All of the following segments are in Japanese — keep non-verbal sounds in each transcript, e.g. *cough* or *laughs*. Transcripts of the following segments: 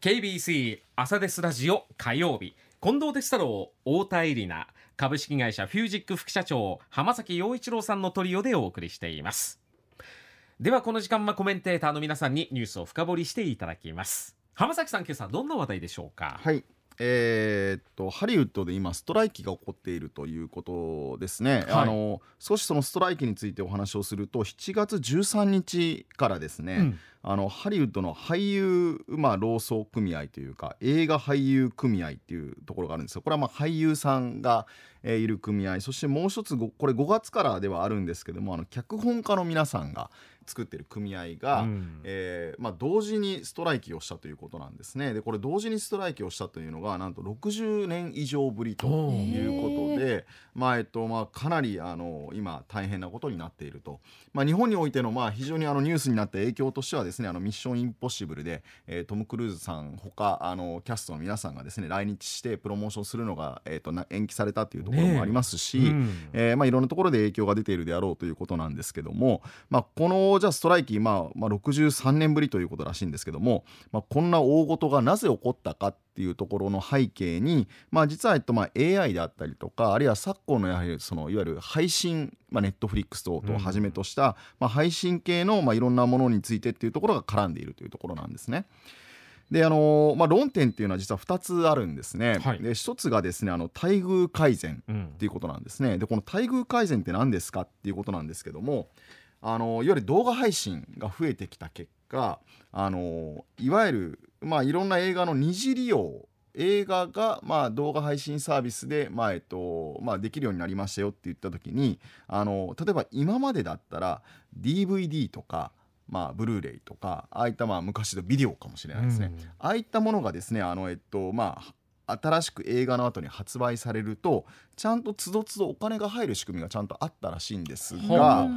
KBC 朝ですラジオ火曜日。近藤哲太郎太田恵里奈。株式会社フュージック副社長浜崎陽一郎さんのトリオでお送りしています。ではこの時間はコメンテーターの皆さんにニュースを深掘りしていただきます。浜崎さん今朝どんな話題でしょうか？はい。えー、っとハリウッドで今ストライキが起こっているということですね、はい、あの少しそのストライキについてお話をすると7月13日からですね、うん、あのハリウッドの俳優、まあ、労組組合というか映画俳優組合っていうところがあるんですよ。これはまあ俳優さんが、えー、いる組合。そしてもう一つこれ5月からではあるんですけどもあの脚本家の皆さんが作ってる組合が、うん、えー、まあ、同時にストライキをしたということなんですね。でこれ同時にストライキをしたというのがなんと60年以上ぶりということで、まあえっとまあ、かなりあの今大変なことになっていると、まあ、日本においての、まあ、非常にあのニュースになった影響としてはですねあのミッションインポッシブルで、えー、トム・クルーズさんほかあのキャストの皆さんがですね来日してプロモーションするのが、えーと、延期されたというところもありますし、ねうん、えー、まあ、いろんなところで影響が出ているであろうということなんですけども、まあ、このじゃあストライキ、まあまあ、63年ぶりということらしいんですけども、まあ、こんな大事がなぜ起こったかっていうところの背景に、まあ、実は、えっとまあ、AI であったりとかあるいは昨今のやはりそのいわゆる配信、まあ、ネットフリックス等々をはじめとした、うん、まあ、配信系の、まあ、いろんなものについてっていうところが絡んでいるというところなんですね。であのまあ、論点っていうのは実は2つあるんですね。はい、で1つがですねあの待遇改善っていうことなんですね。うん、でこの待遇改善って何ですかっていうことなんですけどもあのいわゆる動画配信が増えてきた結果あのいわゆる、まあ、いろんな映画の二次利用映画が、まあ、動画配信サービスで、まあえっとまあ、できるようになりましたよって言った時にあの例えば今までだったら DVD とかまあ、ブルーレイとかああいったまあ昔のビデオかもしれないですね、うん、ああいったものがですねあの、えっとまあ、新しく映画の後に発売されるとちゃんとつどつどお金が入る仕組みがちゃんとあったらしいんですが、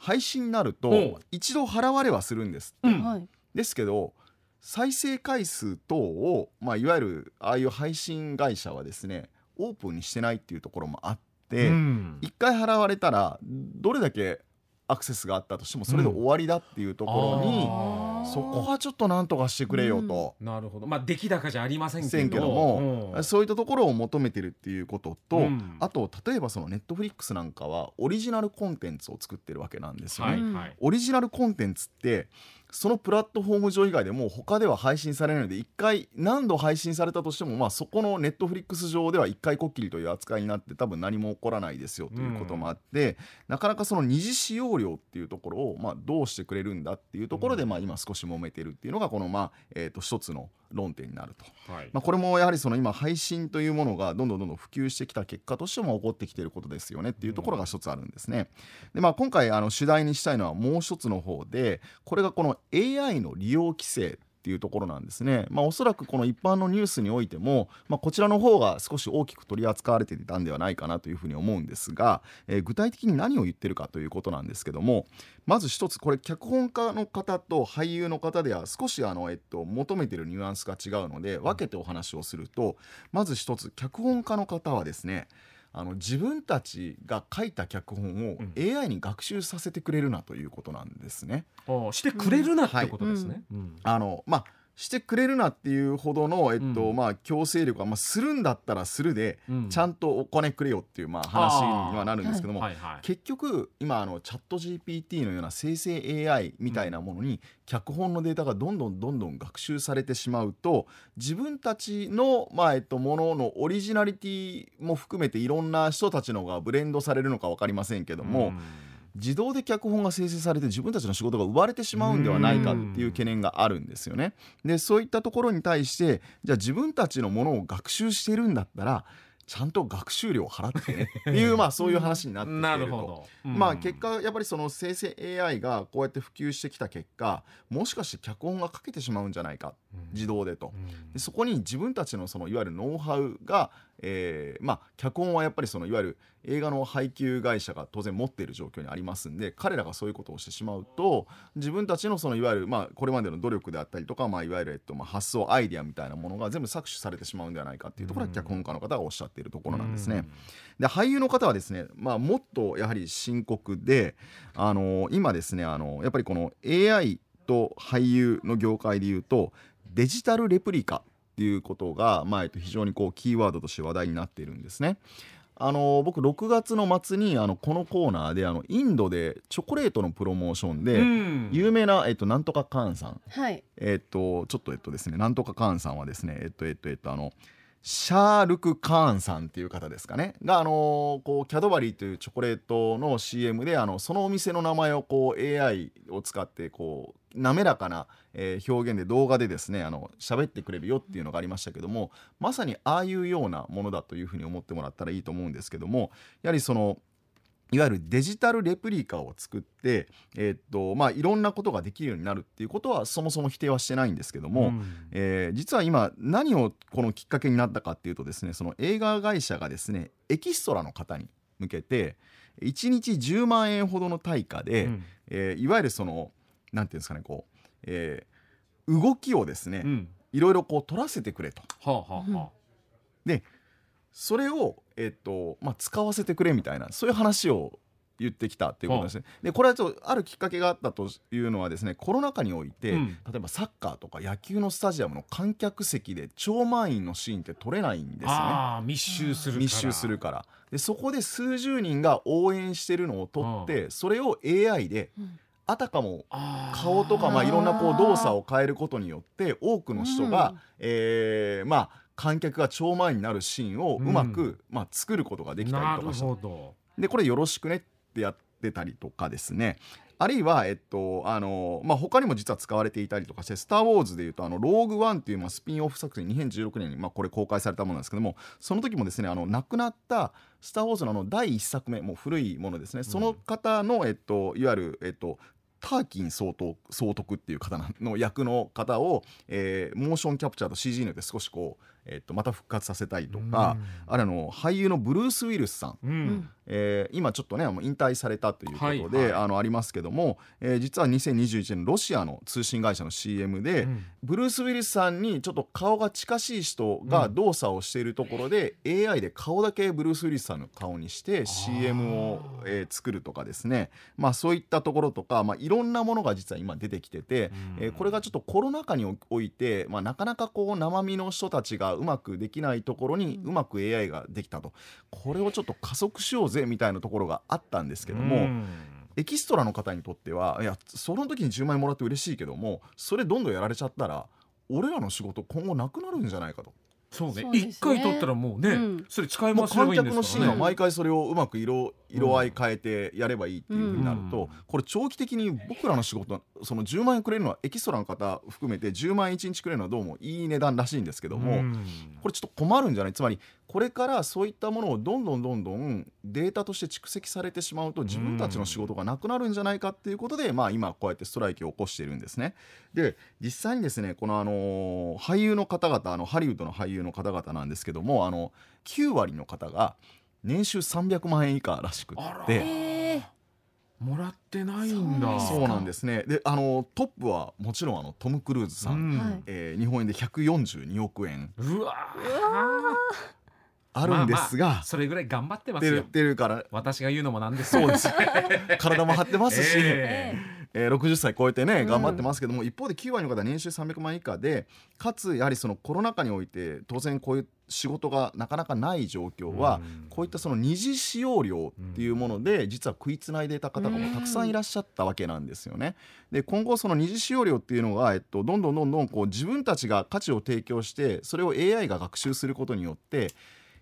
配信になると一度払われはするんですって、うん、ですけど再生回数等を、まあ、いわゆるああいう配信会社はですねオープンにしてないっていうところもあって、うん、1回払われたらどれだけアクセスがあったとしてもそれで終わりだっていうところに、うん、そこはちょっとなんとかしてくれよと、うん、なるほど。まあ出来高じゃありませんけど。も、うん、そういったところを求めてるっていうことと、あと例えばそのネットフリックスなん。かはオリジナルコンテンツを作ってるわけなんですよね。はいはい、オリジナルコンテンツってそのプラットフォーム上以外でも他では配信されないので1回何度配信されたとしても、まあ、そこのネットフリックス上では1回こっきりという扱いになって多分何も起こらないですよということもあって、うん、なかなかその二次使用料っていうところを、まあ、どうしてくれるんだっていうところで、まあ、今少し揉めてるっていうのがこの、まあえー、と一つの論点になると、はい、まあ、これもやはりその今配信というものがどんどんどんどん普及してきた結果としても起こってきていることですよねっていうところが一つあるんですね。でまあ、今回あの主題にしたいのはもう一つの方でこれがこの AI の利用規制っていうところなんですね。まあ、おそらくこの一般のニュースにおいても、まあ、こちらの方が少し大きく取り扱われていたんではないかなというふうに思うんですが、えー、具体的に何を言ってるかということなんですけどもまず一つこれ脚本家の方と俳優の方では少しあの、えっと、求めてるニュアンスが違うので分けてお話をするとまず一つ脚本家の方はですねあの自分たちが書いた脚本を AI に学習させてくれるなということなんですね。うん、してくれるなってことですね。はい、あのまあしてくれるなっていうほどの、えっと、うん、まあ、強制力は、まあ、するんだったらするで、うん、ちゃんとお金くれよっていう、まあ、話にはなるんですけども、はいはい、結局今あのチャット GPT のような生成 AI みたいなものに、脚本のデータがどんどんどんどん学習されてしまうと自分たちの、まあえっと、もののオリジナリティも含めていろんな人たちのがブレンドされるのか分かりませんけども。うん自動で脚本が生成されて自分たちの仕事が奪われてしまうんではないかっていう懸念があるんですよね。でそういったところに対してじゃあ自分たちのものを学習してるんだったらちゃんと学習料を払ってねっていう *laughs* まあそういう話になってきてると、まあ結果やっぱりその生成 AI がこうやって普及してきた結果もしかして脚本が書けてしまうんじゃないか自動でと。でそこに自分たちのそのいわゆるノウハウがえー、まあ脚本はやっぱりそのいわゆる映画の配給会社が当然持っている状況にありますんで彼らがそういうことをしてしまうと自分たちのそのいわゆるまあこれまでの努力であったりとか、まあ、いわゆる、えっと、まあ発想アイデアみたいなものが全部搾取されてしまうんではないかっていうところが脚本家の方がおっしゃっているところなんですね。で俳優の方はですね、まあ、もっとやはり深刻であの今ですねあのやっぱりこの AI と俳優の業界でいうとデジタルレプリカっていうことが、まあえっと、非常にこうキーワードとして話題になっているんですね。あの僕6月の末にあのこのコーナーであのインドでチョコレートのプロモーションで、有名な、えっと、なんとかカーンさん、はい、えっとちょっとえっとですねなんとかカーンさんはですねえっとえっとえっとあのシャールク・カーンさんっていう方ですかね。が、あのこうキャドバリーというチョコレートの CM であのそのお店の名前をこう AI を使ってこう滑らかな、えー、表現で動画でですねあの喋ってくれるよっていうのがありましたけどもまさにああいうようなものだというふうに思ってもらったらいいと思うんですけどもやはりそのいわゆるデジタルレプリカを作って、えー、っとまあ、いろんなことができるようになるっていうことはそもそも否定はしてないんですけども、うん、えー、実は今何をこのきっかけになったかっていうとですねその映画会社がですねエキストラの方に向けて1日10万円ほどの対価で、うん、えー、いわゆるその何て言うんですかねこう、え動きをですね、うん、いろいろこう取らせてくれと。はあはあ、でそれを、えっとまあ、使わせてくれみたいなそういう話を言ってきたっていうことですね。でこれはちょっとあるきっかけがあったというのはですねコロナ禍において、うん、例えばサッカーとか野球のスタジアムの観客席で超満員のシーンって撮れないんですよね。密集する密集するから。でそこで数十人が応援してるのを撮ってそれを AI で、あたかも顔とかまあいろんなこう動作を変えることによって多くの人が、うん、えー、まあ観客が超満員になるシーンをうまく、うん、まあ、作ることができたりとかしてでこれよろしくねってやってたりとかですね。あるいは、えっとあのまあ、他にも実は使われていたりとかして「スター・ウォーズ」でいうと「あのローグ・ワン」っていう、まあ、スピンオフ作品2016年に、まあ、これ公開されたものなんですけどもその時もですねあの亡くなった「スター・ウォーズ」のあの第1作目もう古いものですね、その方の、えっと、いわゆる、えっと、ターキン総督総督っていう方の役の方を、えー、モーションキャプチャーと CG によって少しこうえっと、また復活させたりとか、あれの俳優のブルース・ウィルスさん、うん、えー、今ちょっとね引退されたということで、はい。はい、あのありますけども、えー、実は2021年ロシアの通信会社の CM で、うん、ブルース・ウィルスさんにちょっと顔が近しい人が動作をしているところで、うん、AI で顔だけブルース・ウィルスさんの顔にして CM を、えー、作るとかですね、まあ、そういったところとか、まあ、いろんなものが実は今出てきてて、うん、えー、これがちょっとコロナ禍において、まあ、なかなかこう生身の人たちがうまくできないところにうまく AI ができたと。これをちょっと加速しようぜみたいなところがあったんですけども。エキストラの方にとってはいやその時に10万円もらって嬉しいけどもそれどんどんやられちゃったら俺らの仕事今後なくなるんじゃないかとそうね。一、ね、回取ったらもうね、うん、それ使い回せばいいんですから、ね、観客のシーンは毎回それをうまく色色合い変えてやればいいっていうふうになると、うん、これ長期的に僕らの仕事その10万円くれるのはエキストラの方含めて10万円1日くれるのはどうもいい値段らしいんですけども、うん、これちょっと困るんじゃない？つまりこれからそういったものをどんどんどんどんデータとして蓄積されてしまうと自分たちの仕事がなくなるんじゃないかっていうことで、まあ、今こうやってストライキを起こしているんですね。で実際にですねこのあの俳優の方々あのハリウッドの俳優の方々なんですけどもあの9割の方が年収300万円以下らしくて。もらってないんだ。そうなんですね。であのトップはもちろんあのトム・クルーズさん、うん、えー、日本円で142億円。うわあるんですが、まあまあ、それぐらい頑張ってますよ。出るから。私が言うのもなんですそうです。*laughs* 体も張ってますし、*laughs* えーえー、60歳超えてね頑張ってますけども、うん、一方で9割の方は年収300万以下でかつやはりそのコロナ禍において当然こういう仕事がなかなかない状況は、うん、こういったその二次使用料っていうもので、実は食いつないでいた方がもたくさんいらっしゃったわけなんですよね。で今後その二次使用料っていうのが、えっと、どんどんどんどんこう自分たちが価値を提供してそれを AI が学習することによって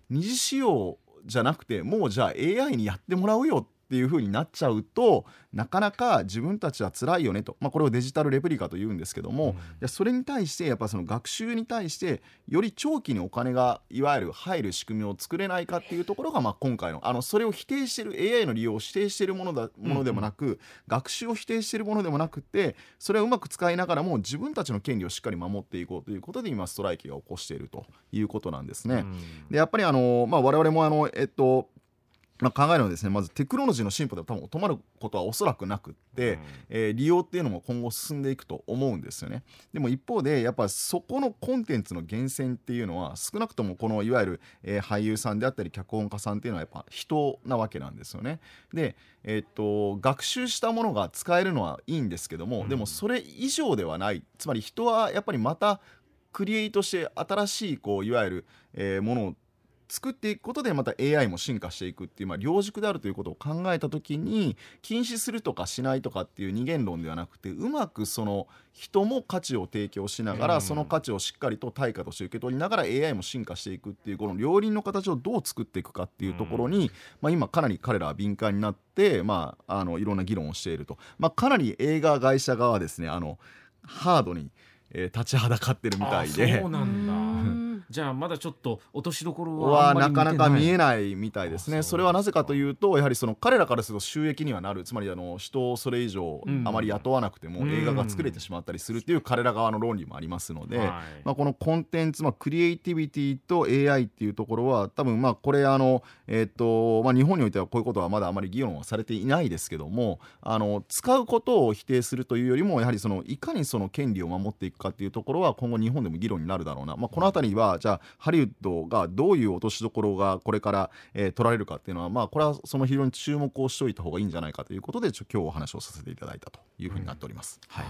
二次使用じゃなくてもうじゃあ AI にやってもらうよっていう風になっちゃうとなかなか自分たちは辛いよねと、まあ、これをデジタルレプリカというんですけども、うん、それに対してやっぱその学習に対してより長期にお金がいわゆる入る仕組みを作れないかっていうところがまあ今回のあのそれを否定してる AI の利用を否定しているものだものでもなく、うん、学習を否定しているものでもなくてそれをうまく使いながらも自分たちの権利をしっかり守っていこうということで今ストライキが起こしているということなんですね。うん、でやっぱりあの、まあ、我々もあの、えっとまあ、考えるのはですねまずテクノロジーの進歩では多分止まることはおそらくなくって、うん、えー、利用っていうのも今後進んでいくと思うんですよね。でも一方でやっぱそこのコンテンツの源泉っていうのは少なくともこのいわゆる、えー、俳優さんであったり脚本家さんっていうのはやっぱ人なわけなんですよね。で、えー、っと学習したものが使えるのはいいんですけども、うん、でもそれ以上ではない。つまり人はやっぱりまたクリエイトして新しいこういわゆる、えーものを作っていくことでまた AI も進化していくっていう、まあ、両軸であるということを考えた時に禁止するとかしないとかっていう二元論ではなくてうまくその人も価値を提供しながら、うん。その価値をしっかりと対価として受け取りながら AI も進化していくっていうこの両輪の形をどう作っていくかっていうところに、まあ、今かなり彼らは敏感になって、まあ、あのいろんな議論をしていると、まあ、かなり映画会社側はですねあのハードに、えー立ちはだかってるみたいあでそう。なんだ。うんじゃあまだちょっと落としどころはなかなか見えないみたいですね。あそれはなぜかというとやはりその彼らからすると収益にはなる。つまりあの人をそれ以上うんあまり雇わなくてもうん。映画が作れてしまったりするっていう彼ら側の論理もありますので、はい。まあ、このコンテンツ、まあ、クリエイティビティと AI っていうところは多分まあこれあの、えっとまあ、日本においてはこういうことはまだあまり議論はされていないですけどもあの使うことを否定するというよりもやはりそのいかにその権利を守っていくかっていうところは今後日本でも議論になるだろうな、まあ、この辺りはじゃあハリウッドがどういう落としどころがこれから、えー取られるかっていうのはまあこれはその非常に注目をしておいた方がいいんじゃないかということでちょ今日お話をさせていただいたというふうになっております。はい。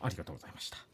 ありがとうございました